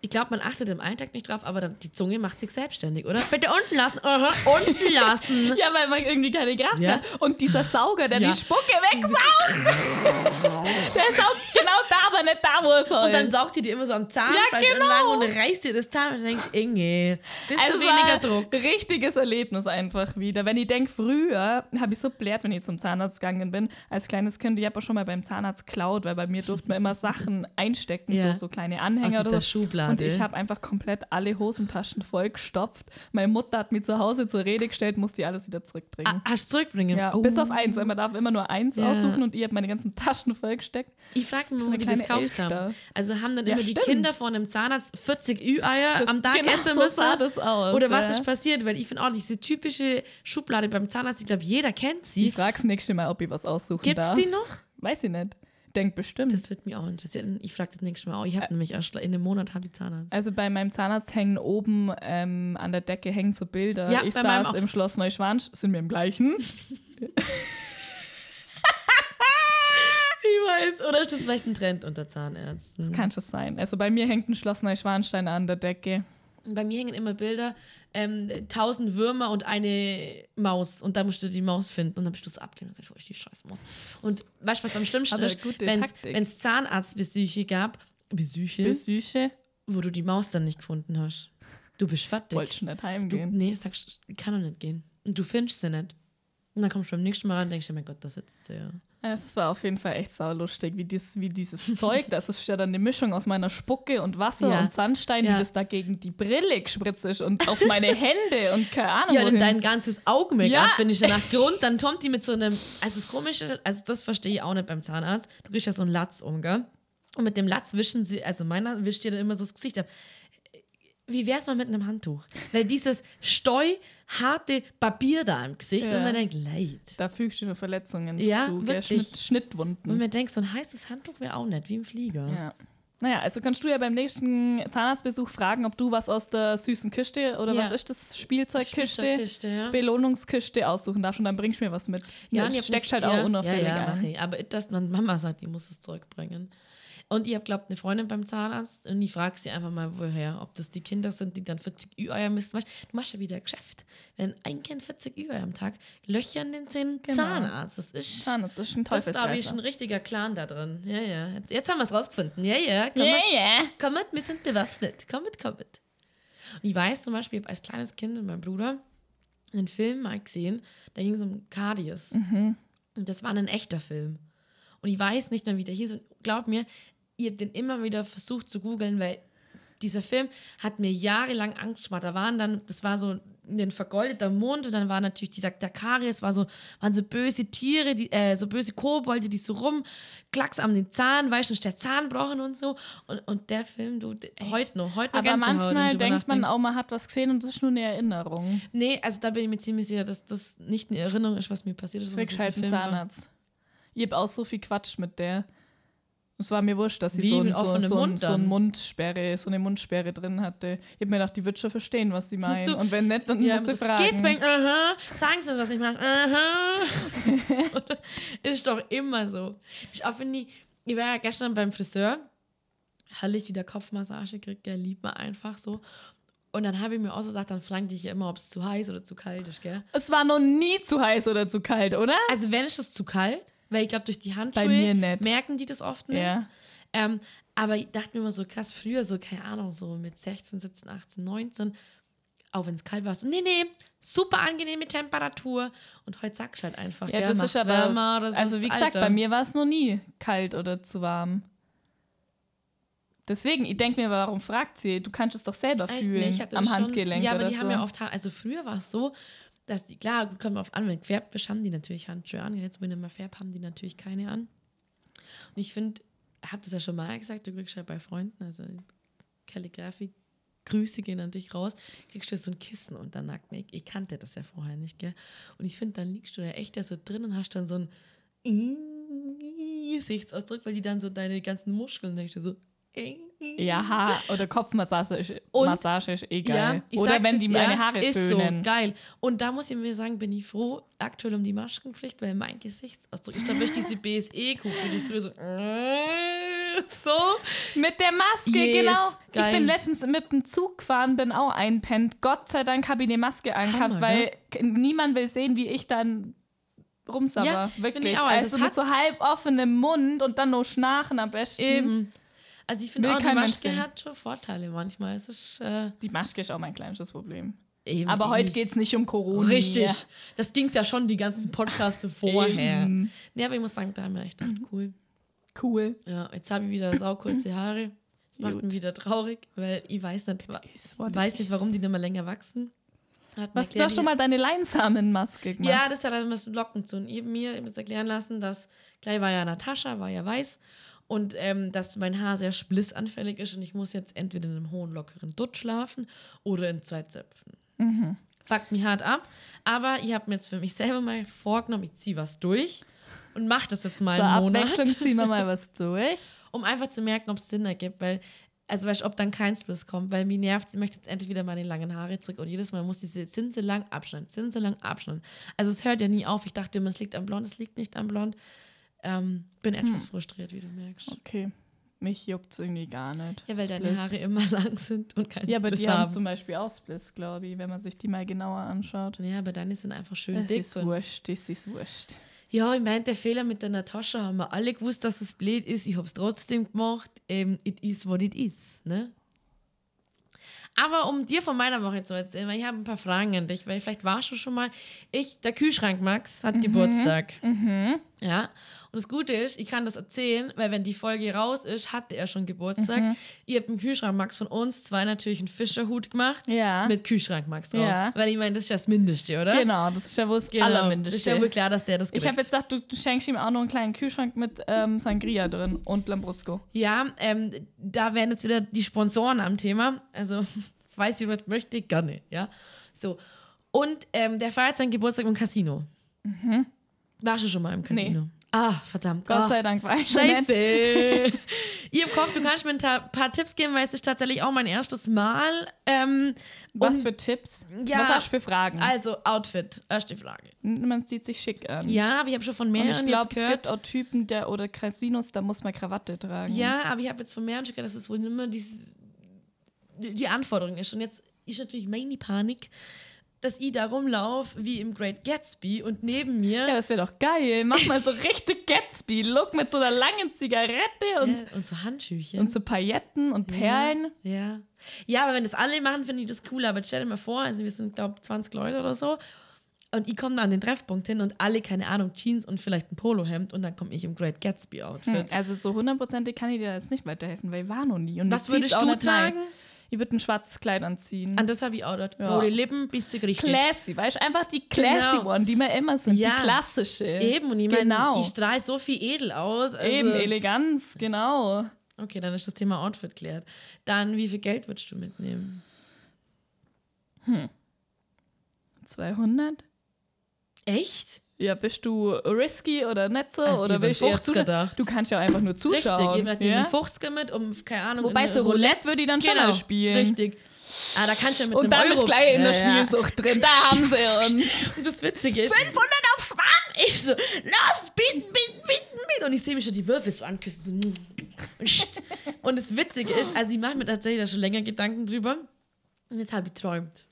ich glaube, man achtet im Alltag nicht drauf, aber dann, die Zunge macht sich selbstständig, oder? Bitte unten lassen, aha, unten lassen. Ja, weil man irgendwie keine Kraft Ja. hat. Und dieser Sauger, der Ja. die Spucke wegsaugt, der saugt genau da, aber nicht da, wo er soll. Und dann saugt die dir immer so am Zahnfleisch Ja, genau. entlang und reißt dir das Zahn und dann denkst Inge, bisschen Also weniger Druck. Richtiges Erlebnis einfach wieder. Wenn ich denke, früher habe ich so blärt, wenn ich zum Zahnarzt gegangen bin. Als kleines Kind, ich habe auch schon mal beim Zahnarzt geklaut, weil bei mir durfte man immer Sachen einstecken, Ja. so, so kleine Anhänger Aus oder so. Schublade. Und ich habe einfach komplett alle Hosentaschen vollgestopft. Meine Mutter hat mich zu Hause zur Rede gestellt, musste die alles wieder zurückbringen. Ah, hast du zurückbringen? Ja, Oh. bis auf eins, weil man darf immer nur eins Ja. aussuchen und ich habe meine ganzen Taschen vollgesteckt. Ich frage mich, So wo die das gekauft haben. Also haben dann Ja, immer die stimmt. Kinder von einem Zahnarzt 40 Ü-Eier am Tag genau essen so müssen. sah das aus, Oder was ist passiert? Weil ich finde auch diese typische Schublade beim Zahnarzt, ich glaube, jeder kennt sie. Ich frage das nächste Mal, ob ich was aussuchen Gibt es darf. die noch? Weiß ich nicht. Denk bestimmt. Das würde mich auch interessieren. Ich frage das nächste Mal auch. Ich habe nämlich erst in einem Monat habe ich Zahnarzt. Also bei meinem Zahnarzt hängen oben ähm, an der Decke hängen so Bilder. Ja, ich saß im Schloss Neuschwanstein, sind wir im gleichen. Ich weiß. Oder ist das vielleicht ein Trend unter Zahnärzten? Kann es sein. Also bei mir hängt ein Schloss Neuschwanstein an der Decke. Bei mir hängen immer Bilder, ähm, tausend Würmer und eine Maus. Und da musst du die Maus finden. Und dann bist du so abgelehnt und sagst, wo ist die scheiß Maus? Und weißt du, was am schlimmsten Aber ist? Wenn es Zahnarztbesuche gab, Besuche, Besüche. wo du die Maus dann nicht gefunden hast. Du bist fertig. Wolltest du nicht Du, heimgehen. nee, sagst, kann doch nicht gehen. Und du findest sie nicht. Und dann kommst du beim nächsten Mal ran und denkst dir, mein Gott, da sitzt ja. Es war auf jeden Fall echt saulustig, wie, dies, wie dieses Zeug, das ist ja dann eine Mischung aus meiner Spucke und Wasser Ja. und Sandstein, Ja. wie das da gegen die Brille gespritzt ist und auf meine Hände und keine Ahnung. Ja, und wohin. dein ganzes Augen-Make-up, Ja. wenn ich danach Grund, dann kommt die mit so einem, also das Komische, also das verstehe ich auch nicht beim Zahnarzt, du kriegst ja so einen Latz um, gell? Und mit dem Latz wischen sie, also meiner wischt dir dann immer so das Gesicht ab. Wie wär's mal mit einem Handtuch? Weil dieses steuharte Papier da im Gesicht Ja. und man denkt, leid. Da fügst du nur Verletzungen Ja, zu. Schnitt, Schnittwunden. Und man denkt, so ein heißes Handtuch wäre auch nett, wie im Flieger. Ja. Naja, also kannst du ja beim nächsten Zahnarztbesuch fragen, ob du was aus der süßen Kiste oder Ja. was ist das? Spielzeugkiste? Spielzeugkiste, ja. Belohnungskiste aussuchen darfst und dann bringst du mir was mit. Ja, das und ich steckst halt ja, auch unauffällig Ja, ja, mach ein. ich. Aber das, dann Mama sagt, die muss es zurückbringen. Und ich habe, glaubt, eine Freundin beim Zahnarzt und ich frage sie einfach mal, woher, ob das die Kinder sind, die dann 40 Ü-Eier müssen. Du machst ja wieder ein Geschäft. Wenn ein Kind 40 Ü-Eier am Tag, löchern den Zähnen Genau. Zahnarzt. Das ist, Zahnarzt ist ein das ist, glaube ich, ein richtiger Clan da drin. Ja, ja. Jetzt, jetzt haben wir es rausgefunden. Ja, ja. Komm, Ja, mit, ja. komm mit, wir sind bewaffnet. Komm mit, komm mit. Und ich weiß zum Beispiel, ich hab als kleines Kind mit meinem Bruder, einen Film mal gesehen, da ging es um Cardius. Mhm. Und das war ein echter Film. Und ich weiß nicht mehr, wie der hieß. Und glaub mir, ihr den immer wieder versucht zu googeln, weil dieser Film hat mir jahrelang Angst gemacht. Da waren dann, das war so ein vergoldeter Mond und dann war natürlich dieser der Karies, war so, waren so böse Tiere, die, äh, so böse Kobolde, die so rumklacks am den Zahn, weißt du, der Zahn brochen und so. Und, und der Film, du, heute noch, heute noch Aber manchmal ich denkt man auch, man hat was gesehen und das ist nur eine Erinnerung. Nee, also da bin ich mir ziemlich sicher, dass das nicht eine Erinnerung ist, was mir passiert ist. ein halt war. Zahnarzt. Ich hab auch so viel Quatsch mit der. Es war mir wurscht, dass sie Wie so, mit ein, so, so, Mund so ein dann? Mundsperre, so eine Mundsperre drin hatte. Ich hab mir gedacht, die wird schon verstehen, was sie meinen. Und wenn nicht, dann Ja, musst du fragen. Geht's bei Aha, sagen Sie uns, was ich mache. Aha. ist doch immer so. Ich, auch wenn ich, ich war ja gestern beim Friseur, hatte ich wieder Kopfmassage gekriegt, der liebt man einfach so. Und dann habe ich mir auch so gedacht, dann fragt dich ja immer, ob es zu heiß oder zu kalt ist, gell? Es war noch nie zu heiß oder zu kalt, oder? Also wenn ist es zu kalt, weil ich glaube, durch die Handschuhe merken die das oft nicht. Ja. Ähm, aber ich dachte mir immer so krass, früher so, keine Ahnung, so mit 16, 17, 18, 19, auch wenn es kalt war, so, nee, nee, super angenehme Temperatur. Und heute sagst du halt einfach, Ja, gell, das ist aber. wärmer, das also, wie gesagt, Alter. bei mir war es noch nie kalt oder zu warm. Deswegen, ich denke mir, warum fragt sie? Du kannst es doch selber Echt? fühlen Nee, am das schon- Handgelenk Ja, aber oder die so. haben ja oft, also früher war es so, dass die, klar, gut, kommt auf an, wenn bist, haben die natürlich Handschuhe an. Jetzt, wenn mal färbt, haben die natürlich keine an. Und ich finde, ich habe das ja schon mal gesagt, du kriegst ja bei Freunden, also Kalligrafie, Grüße gehen an dich raus, kriegst du so ein Kissen unter den Nacken. Ich, ich kannte das ja vorher nicht, gell? Und ich finde, dann liegst du da echt da so drin und hast dann so ein Gesichtsausdruck, weil die dann so deine ganzen Muskeln, denkst du so, ja, Haar- oder Kopfmassage ist, Und- Massage ist eh geil. ich oder wenn die ja, meine Haare ist föhnen. so geil. Und da muss ich mir sagen, bin ich froh aktuell um die Maskenpflicht, weil mein Gesichtsausdruck, ich glaube, durch diese BSE-Kufe, die früher so, so. Mit der Maske, Yes, genau. Ich geil. bin letztens mit dem Zug gefahren, bin auch einpennt. Gott sei Dank habe ich eine Maske angehabt, Hammer, weil k- niemand will sehen, wie ich dann rumsabber. Ja, Wirklich. ich auch. Also Also, es mit so halb offenem Mund und dann nur Schnarchen am besten. Eben. Also ich finde auch, die Maske hat schon Vorteile manchmal. Es ist äh, Die Maske ist auch mein kleinstes Problem. eben Aber heute geht es nicht um Corona. Richtig. Das ging es ja schon die ganzen Podcasts vorher. Eben. Nee, aber ich muss sagen, da haben wir echt gedacht, cool. Cool. Ja, jetzt habe ich wieder saukurze Haare. Das macht Gut. mich wieder traurig, weil ich weiß nicht, weiß nicht warum die nicht mehr länger wachsen. Hat Was, du erklärt, hast die- schon mal deine Leinsamenmaske gemacht? Ja, das hat er mit Locken zu. Und eben mir jetzt erklären lassen, dass gleich war ja Natascha, war ja weiß. Und ähm, dass mein Haar sehr splissanfällig ist und ich muss jetzt entweder in einem hohen, lockeren Dutt schlafen oder in zwei Zöpfen. Mhm. Fuckt mich hart ab. Aber ich habe mir jetzt für mich selber mal vorgenommen, ich ziehe was durch und mache das jetzt mal Zur einen Monat, Abwechslung ziehen wir mal was durch. um einfach zu merken, ob es Sinn ergibt. Weil, also weißt du, ob dann kein Spliss kommt, weil mir nervt, ich möchte jetzt endlich wieder meine langen Haare zurück und jedes Mal muss diese Zinse lang abschneiden, Zinse lang abschneiden. Also es hört ja nie auf. Ich dachte immer, es liegt am Blond, es liegt nicht am Blond. Ähm, bin etwas frustriert, wie du merkst. Okay. Mich juckt es irgendwie gar nicht. Ja, weil deine Spliss. Haare immer lang sind und kein Ja, aber Spliss die haben zum Beispiel auch Spliss, glaube ich, wenn man sich die mal genauer anschaut. ja, aber deine sind einfach schön Das dick. ist Und wurscht, das ist wurscht. ja, ich meine, der Fehler mit der Natascha haben wir alle gewusst, dass es blöd ist. Ich habe es trotzdem gemacht. Ähm, it is what it is, ne? Aber um dir von meiner Woche zu erzählen, weil ich habe ein paar Fragen an dich, weil vielleicht warst du schon mal. Ich, der Kühlschrank Max, hat Geburtstag. Ja. Und das Gute ist, ich kann das erzählen, weil wenn die Folge raus ist, hatte er schon Geburtstag. Ihr habt im Kühlschrank Max von uns zwei natürlich einen Fischerhut gemacht. Ja. Mit Kühlschrank Max drauf. Ja. Weil ich meine, das ist ja das Mindeste, oder? Genau, das ist ja wohl das Genau. Allermindeste. Das ist ja wohl klar, dass der das ich kriegt. habe jetzt gedacht, du schenkst ihm auch noch einen kleinen Kühlschrank mit ähm, Sangria drin und Lambrusco. Ja, ähm, da wären jetzt wieder die Sponsoren am Thema. Also, weiß jemand möchte, gerne, ja. So. Und ähm, der feiert seinen Geburtstag im Casino. Warst du schon mal im Casino? Ah, verdammt. Gott ah. sei Dank war ich. Scheiße. Ihr im Kopf, du kannst mir ein ta- paar Tipps geben, weil es ist tatsächlich auch mein erstes Mal. Ähm, Was und- für Tipps? Ja, Was hast du für Fragen? Also, Outfit, erste Frage. Man sieht sich schick an. Ja, aber ich habe schon von Und mehreren ich glaube, es gehört. gibt auch Typen der, oder Casinos, da muss man Krawatte tragen. Ja, aber ich habe jetzt von mehreren gehört, dass es wohl immer die, die Anforderung ist. Und jetzt ist natürlich meine Panik. Dass ich da rumlaufe wie im Great Gatsby und neben mir Ja, das wäre doch geil. Mach mal so richtig Gatsby-Look mit so einer langen Zigarette und, Ja, und so Handschüchen. und so Pailletten und Perlen. Ja. Ja, aber wenn das alle machen, finde ich das cool. Aber stell dir mal vor, also wir sind, glaube 20 Leute oder so. Und ich komme da an den Treffpunkt hin und alle, keine Ahnung, Jeans und vielleicht ein Polohemd und dann komme ich im Great Gatsby-Outfit. Hm, Also so hundertprozentig kann ich dir jetzt nicht weiterhelfen, weil ich war noch nie. Und Was ich würdest auch du nicht rein. Ich würde ein schwarzes Kleid anziehen. An das habe ich auch dort. Ja. Rote Lippen, bist du richtig. Classy, weißt du? Einfach die classy Genau. one, die wir immer sind. Ja. Die klassische. Eben, und ich meine, Genau. ich strahle so viel edel aus. Also, Eben, Eleganz, genau. Okay, dann ist das Thema Outfit klärt. Dann, wie viel Geld würdest du mitnehmen? 200? Echt? Ja, bist du risky oder nicht so? Also oder willst du eher 50er zuschauen? gedacht. Du kannst ja einfach nur zuschauen. Richtig, eben, ja? einen 50er mit, um, keine Ahnung, Wobei so Roulette würde ich dann schon mal spielen. Richtig. Ah, da kannst du ja mit Und dann Euro... bist du gleich in der Ja, ja. Spielsucht drin. Da haben sie uns. Und das Witzige ist... 500 auf Schwarz! Ich so, los, bieten, bieten, bieten, bieten. Und ich sehe mich schon die Würfel so anküssen. So. Und das Witzige ist, also ich mache mir tatsächlich da schon länger Gedanken drüber. Und jetzt habe ich träumt.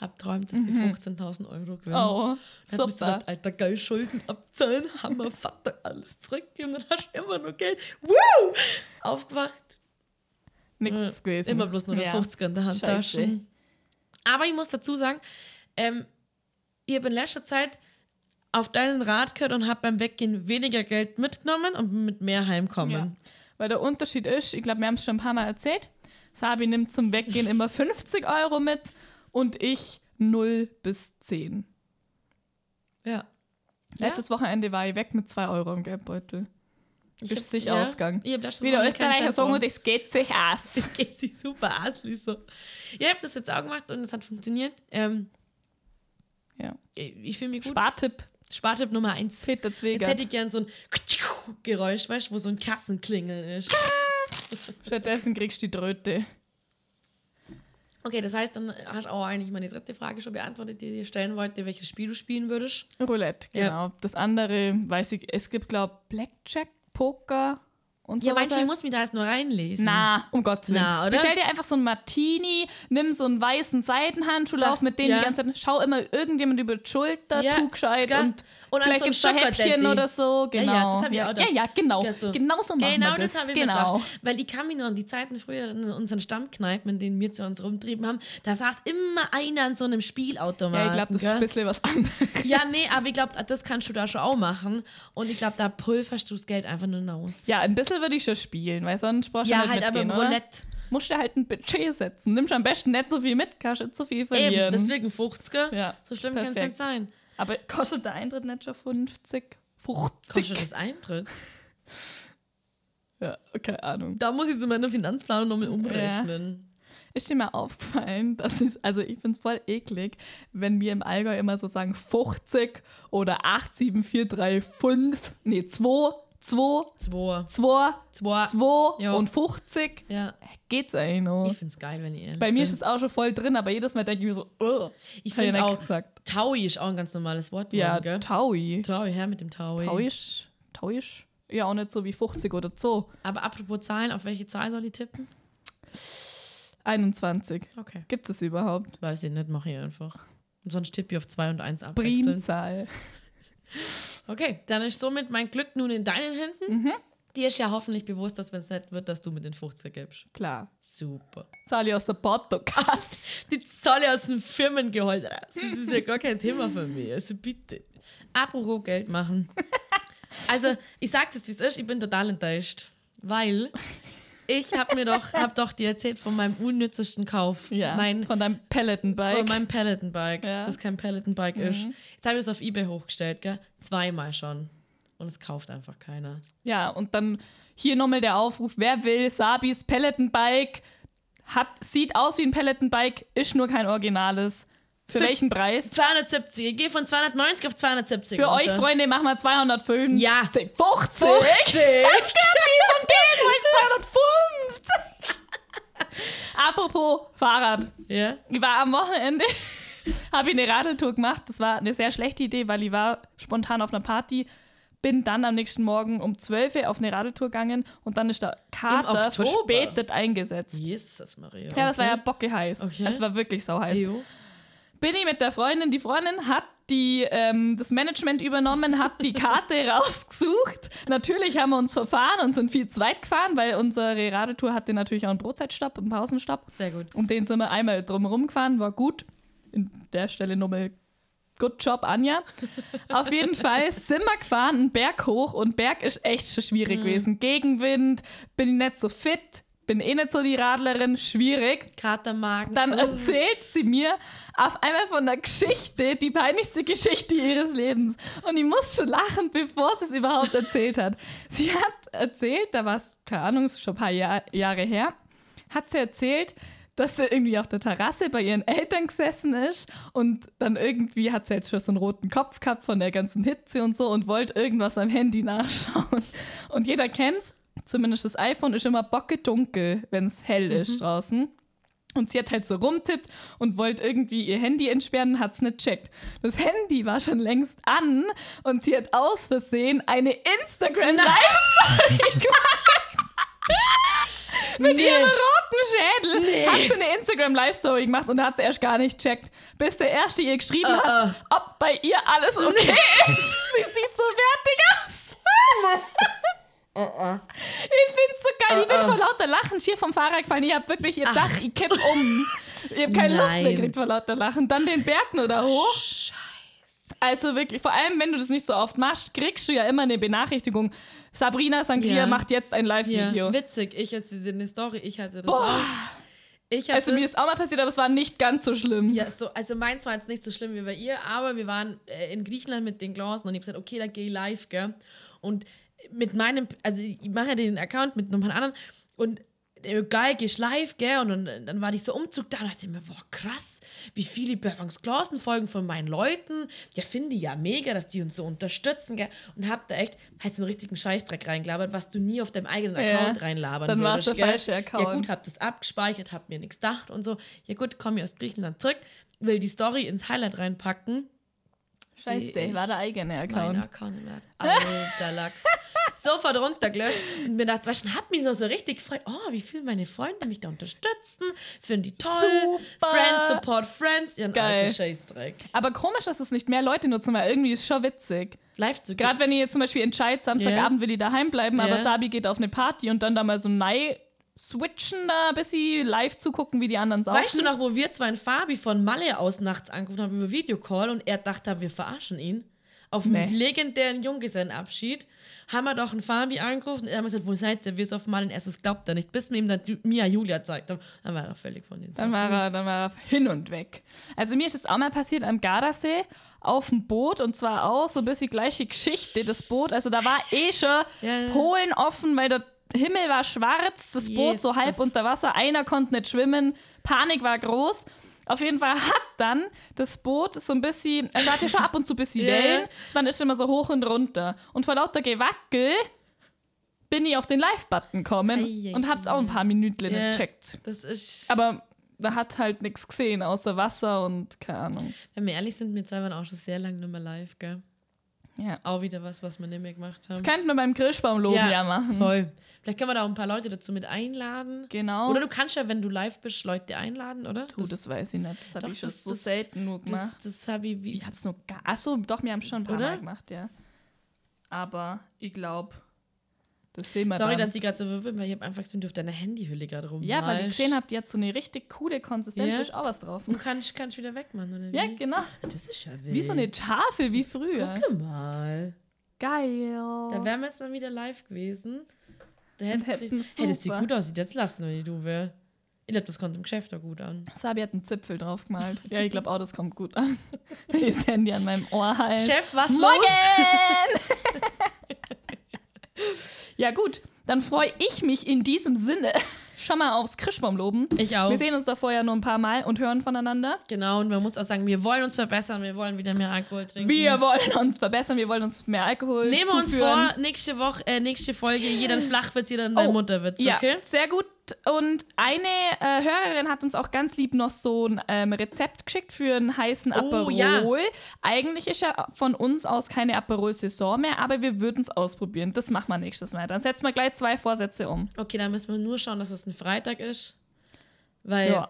Hab träumt, dass sie 15.000 Euro gewinnen. Mhm. Oh, Dann du super. gedacht, Alter, geil, Schulden abzahlen, Hammer, Vater, alles zurückgeben, dann hast du immer nur Geld. Woo! Aufgewacht. Nichts gewesen. Immer bloß nur der Ja. 50er in der Handtasche. Aber ich muss dazu sagen, ähm, ich habe in letzter Zeit auf deinen Rat gehört und habe beim Weggehen weniger Geld mitgenommen und mit mehr heimkommen. Ja. Weil der Unterschied ist, ich glaube, wir haben es schon ein paar Mal erzählt, Sabi nimmt zum Weggehen immer 50 Euro mit und ich 0 bis 10. Ja. Letztes Wochenende war ich weg mit 2 Euro im Geldbeutel. Ich Ist sich ja, ausgegangen. Ich hab letztes Wie der Wochenende keinen Österreicher sagen, drauf. das geht sich aus. Das geht sich super asli so. Ich habe das jetzt auch gemacht und es hat funktioniert. Ähm, Ja. ich ich fühle mich gut. Spartipp, Spartipp Nummer eins. Peter Jetzt Zweger. hätte ich gern so ein Geräusch, weißt du, wo so ein Kassenklingeln ist. Stattdessen kriegst du die Dröte. Okay, das heißt, dann hast du auch eigentlich meine dritte Frage schon beantwortet, die ich dir stellen wollte, welches Spiel du spielen würdest. Roulette, Ja. genau. Das andere, weiß ich, es gibt, glaube ich, Blackjack, Poker und so. Ja, meinst du, ich muss mich da jetzt nur reinlesen? Na, um Gottes Willen. Na, oder? Bestell dir einfach so einen Martini, nimm so einen weißen Seidenhandschuh, lauf mit denen ja. die ganze Zeit, schau immer irgendjemand über die Schulter, Ja, tu gescheit gell? und, Und vielleicht so ein gibt's da Häppchen oder so. Ja, Genau. ja, das hab ich auch ja, gedacht. ja, genau. Ja, so. Genau so machen Genau wir das das. habe ich mir genau. gedacht. Weil ich kann mich noch an die Zeiten früher in unseren Stammkneipen, in denen wir zu uns rumtrieben haben, da saß immer einer an so einem Spielautomat. Ja, ich glaube, das ist ein bisschen was anderes. Ja, nee, aber ich glaube, das kannst du da schon auch machen. Und ich glaube, da pulverst du das Geld einfach nur aus. Ja, ein bisschen würde ich schon spielen, weil sonst brauchst du Ja, nicht halt aber im mitgehen, oder? Roulette. Musst du halt ein Budget setzen. Nimmst am besten nicht so viel mit, kannst nicht so viel verlieren. Eben, deswegen 50er. Ja, so schlimm kann es nicht sein. Aber kostet der Eintritt nicht schon 50? 50? Kostet das Eintritt? Ja, keine Ahnung. Da muss ich zu meiner Finanzplanung nochmal umrechnen. Ist dir mal aufgefallen, dass es, also ich finde es voll eklig, wenn wir im Allgäu immer so sagen 50 oder 87435, nee, 2, 2, Zwei. 2, Zwei. 2 Ja. und 50. Ja. Geht's eigentlich noch? Ich finde es geil, wenn ich ehrlich Bei mir bin. ist es auch schon voll drin, aber jedes Mal denke ich mir so, oh, Ich finde auch, gesagt. Taui ist auch ein ganz normales Wort. Ja, gell? Taui. Taui, her mit dem Taui. Taui ist, Taui ist ja auch nicht so wie 50 oder so. Aber apropos Zahlen, auf welche Zahl soll ich tippen? 21. Okay. Gibt es überhaupt? Weiß ich nicht, mache ich einfach. Und sonst tippe ich auf 2 und 1 abwechseln. Primzahl. Okay, dann ist somit mein Glück nun in deinen Händen. Mhm. Dir ist ja hoffentlich bewusst, dass wenn es nicht wird, dass du mit den 50er gibst. Klar. Super. Zahl ich aus der Portokasse. Die Zahl aus dem Firmengehalt raus. Das ist ja gar kein Thema für mich. Also bitte. Apropos Geld machen. Also, ich sag das, wie es ist, ich bin total enttäuscht. Weil ich habe mir doch, hab doch dir erzählt von meinem unnützesten Kauf. Ja, Mein, von deinem Peloton-Bike. von meinem Peloton-Bike, Ja. Mhm. das kein Peloton-Bike ist. Jetzt habe ich das auf Ebay hochgestellt, gell? Zweimal schon. Und es kauft einfach keiner. Ja, und dann hier nochmal der Aufruf, wer will Sabis Peloton-Bike, hat, sieht aus wie ein Peloton-Bike, ist nur kein originales. Für Für- welchen Preis? 270. Ich gehe von 290 auf 270. Für euch, runter. Freunde, machen wir 250. Ja. 50. 50. 50. Ich von denen wollte 250. Apropos Fahrrad. Ja? Ich war am Wochenende, habe ich eine Radeltour gemacht. Das war eine sehr schlechte Idee, weil ich war spontan auf einer Party, bin dann am nächsten Morgen um 12 Uhr auf eine Radeltour gegangen und dann ist der Kater verspätet eingesetzt. Jesus Maria. Ja, das war ja okay. bocke heiß. Okay. Es war wirklich sau heiß. Bin ich mit der Freundin, die Freundin hat die, ähm, das Management übernommen, hat die Karte rausgesucht. Natürlich haben wir uns verfahren und sind viel zu weit gefahren, weil unsere Radetour hatte natürlich auch einen Brotzeitstopp, einen Pausenstopp. Sehr gut. Und den sind wir einmal drumherum gefahren, war gut. In der Stelle nochmal Good Job, Anja. Auf jeden Fall sind wir gefahren, einen Berg hoch und Berg ist echt schon schwierig gewesen. Gegenwind, bin ich nicht so fit, bin eh nicht so die Radlerin, schwierig. Katermagen. Dann Oh. erzählt sie mir auf einmal von der Geschichte, die peinlichste Geschichte ihres Lebens. Und ich muss schon lachen, bevor sie es überhaupt erzählt hat. Sie hat erzählt, da war es, keine Ahnung, schon ein paar Jahr, Jahre her, hat sie erzählt, dass sie irgendwie auf der Terrasse bei ihren Eltern gesessen ist und dann irgendwie hat sie jetzt schon so einen roten Kopf gehabt von der ganzen Hitze und so und wollte irgendwas am Handy nachschauen. Und jeder kennt's, zumindest das iPhone ist immer bocke-dunkel, wenn es hell ist draußen. Und sie hat halt so rumtippt und wollte irgendwie ihr Handy entsperren, hat es nicht checkt. Das Handy war schon längst an und sie hat aus Versehen eine Instagram-Live-Story gemacht. Mit ihrem roten Schädel hat sie eine Instagram-Live-Story gemacht und hat sie erst gar nicht checkt, bis der Erste ihr geschrieben hat, ob bei ihr alles okay ist. Sie sieht so fertig aus. Ich find's so geil. Ich bin vor lauter Lachen schier vom Fahrrad gefallen. Ich hab wirklich gedacht, ich kipp um. Ich hab keine Lust mehr Nein. gekriegt vor lauter Lachen. Dann den Berg nur da hoch. Also wirklich, vor allem wenn du das nicht so oft machst, kriegst du ja immer eine Benachrichtigung. Sabrina Sangria Ja. macht jetzt ein Live-Video. Ja, witzig. Ich dir eine Story. Ich hatte das Boah. auch. Ich hatte Also mir ist auch mal passiert, aber es war nicht ganz so schlimm. Ja, so, also meins war jetzt nicht so schlimm wie bei ihr, aber wir waren äh, in Griechenland mit den Glasen und ich habe gesagt, okay, dann gehe ich live, gell? Und mit meinem, also ich mache ja den Account mit einem anderen und äh, geil, gehst live, gell? Und dann, dann war ich so Umzug da und dachte mir, boah, krass, wie viele Börfangs Glasen folgen von meinen Leuten. Ja, finde ich ja mega, dass die uns so unterstützen, gell? Und hab da echt halt so einen richtigen Scheißdreck reingelabert, was du nie auf deinem eigenen Ja, Account reinlabern dann würdest, der gell? falsche Ja Account. gut, hab das abgespeichert, hab mir nichts gedacht und so. Ja gut, komme ich aus Griechenland zurück, will die Story ins Highlight reinpacken. Scheiße, war der eigene Mein Account. Account im Erd. Alter Lachs. Sofort runtergelöscht und mir gedacht, was hab mich noch so richtig gefreut. Oh, wie viel meine Freunde mich da unterstützen. Finden die toll. Super. Friends support Friends. Ihren Geil. alten Scheißdreck. Aber komisch, dass es nicht mehr Leute nutzen, weil irgendwie ist es schon witzig. Live zu Gerade wenn ihr jetzt zum Beispiel entscheidet, Samstagabend will ich daheim bleiben, aber Ja. Sabi geht auf eine Party und dann da mal so nei switchen da, bis sie live zugucken, wie die anderen saufen. Weißt du noch, wo wir zwei in Fabi von Malle aus nachts angerufen haben über Videocall und er dachte, wir verarschen ihn? Auf Nee. legendären Junggesellenabschied haben wir doch einen Fabi angerufen und er hat gesagt, wo seid ihr? Wir sind auf Malle und erstes glaubt er nicht, bis wir ihm dann Mia Julia gezeigt haben. Dann war er völlig von den Dann war, er, dann war er hin und weg. Also mir ist es auch mal passiert am Gardasee auf dem Boot und zwar auch so ein bisschen gleiche Geschichte, das Boot. Also da war eh schon Ja, ja. Polen offen, weil der Himmel war schwarz, das Boot so halb unter Wasser, einer konnte nicht schwimmen, Panik war groß. Auf jeden Fall hat dann das Boot so ein bisschen, also hat ja schon ab und zu ein bisschen ja. Wellen, dann ist immer so hoch und runter. Und vor lauter Gewackel bin ich auf den Live-Button gekommen ei, und hab's auch ein paar Minuten Ja. gecheckt. Das ist, Aber da hat halt nichts gesehen, außer Wasser und keine Ahnung. wenn wir ehrlich sind, wir zwei waren auch schon sehr lange nicht mehr live, gell? Ja. Auch wieder was, was wir nicht mehr gemacht haben. Das könnten wir beim Grillbaumloben ja, machen. voll. Vielleicht können wir da auch ein paar Leute dazu mit einladen. Genau. Oder du kannst ja, wenn du live bist, Leute einladen, oder? du, das weiß ich nicht. Das habe ich schon das- so das- selten nur gemacht. Das, das habe ich wie. ich hab's nur gar. Achso, doch, wir haben schon ein paar Oder? Mal gemacht, ja. Aber ich glaube, das sehen wir Sorry, dann. dass die gerade so wirbeln, weil ich habe einfach gesehen, du auf deiner Handyhülle gerade rum. ja, weil ich gesehen habe, die hat so eine richtig coole Konsistenz, Ja. ist auch was drauf. Du kannst, kannst wieder wegmachen? Ja, genau. Das ist ja wild. Wie so eine Tafel wie früher. Guck mal. Geil. Da wären wir jetzt mal wieder live gewesen. Da hätte sich, hey, das sieht gut aus. Sieht jetzt lassen, wenn ich du wäre. Ich glaube, das kommt im Geschäft auch gut an. Sabi hat einen Zipfel drauf gemalt. Ja, ich glaube auch, das kommt gut an. Wenn ich das Handy an meinem Ohr halte. Chef, was los? Ja, gut, dann freue ich mich in diesem Sinne schon mal aufs Krischbaumloben. Ich auch. Wir sehen uns davor ja nur ein paar Mal und hören voneinander. Genau, und man muss auch sagen, wir wollen uns verbessern, wir wollen wieder mehr Alkohol trinken. Wir wollen uns verbessern, wir wollen uns mehr Alkohol Nehmen wir uns vor, nächste Woche, äh, nächste Folge, jeder ein Flachwitz, jeder ein Oh, Mutterwitz, Ja, okay? sehr gut. Und eine äh, Hörerin hat uns auch ganz lieb noch so ein ähm, Rezept geschickt für einen heißen Aperol. Oh, ja. Eigentlich ist ja von uns aus keine Aperol-Saison mehr, aber wir würden es ausprobieren. Das machen wir nächstes Mal. Dann setzen wir gleich zwei Vorsätze um. Okay, dann müssen wir nur schauen, dass es ein Freitag ist. Weil Ja.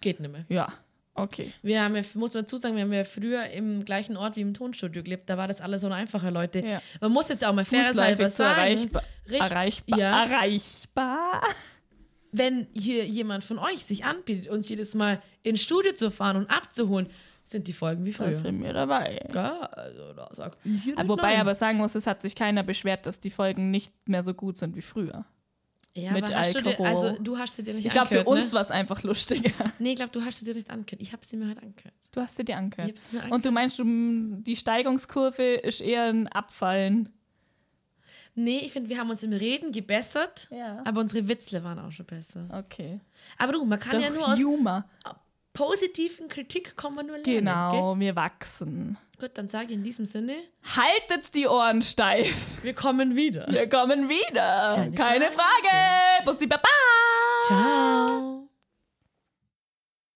geht nicht mehr. Ja. Okay. Wir haben ja, muss man dazu sagen, wir haben ja früher im gleichen Ort wie im Tonstudio gelebt. Da war das alles so einfacher, Leute. Ja. Man muss jetzt auch mal fairerweise sagen. erreichbar. Richt- Erreichbar. Ja. Erreichbar. wenn hier jemand von euch sich anbietet, uns jedes Mal ins Studio zu fahren und abzuholen, sind die Folgen wie Da früher. sind wir dabei. Ja, also da ich hier Aber nicht Wobei nein. aber sagen muss, es hat sich keiner beschwert, dass die Folgen nicht mehr so gut sind wie früher. Ja, mit aber hast du dir, Alkohol. also du hast sie dir nicht Ich glaube, für angehört, uns ne? war es einfach lustiger. Nee, ich glaube, du hast sie dir nicht angehört. Ich habe sie mir heute angehört. Du hast sie dir angehört. Und du meinst, die Steigungskurve ist eher ein Abfallen. Nee, ich finde, wir haben uns im Reden gebessert, Ja. aber unsere Witzle waren auch schon besser. Okay. Aber du, man kann Doch, ja nur aus Humor. Positiven Kritik kann man nur lernen. Genau, wir wachsen. Gell? Gut, dann sage ich in diesem Sinne, Haltet die Ohren steif. wir kommen wieder. Wir kommen wieder. Keine Keine, Frage. Bussi Baba. Ciao.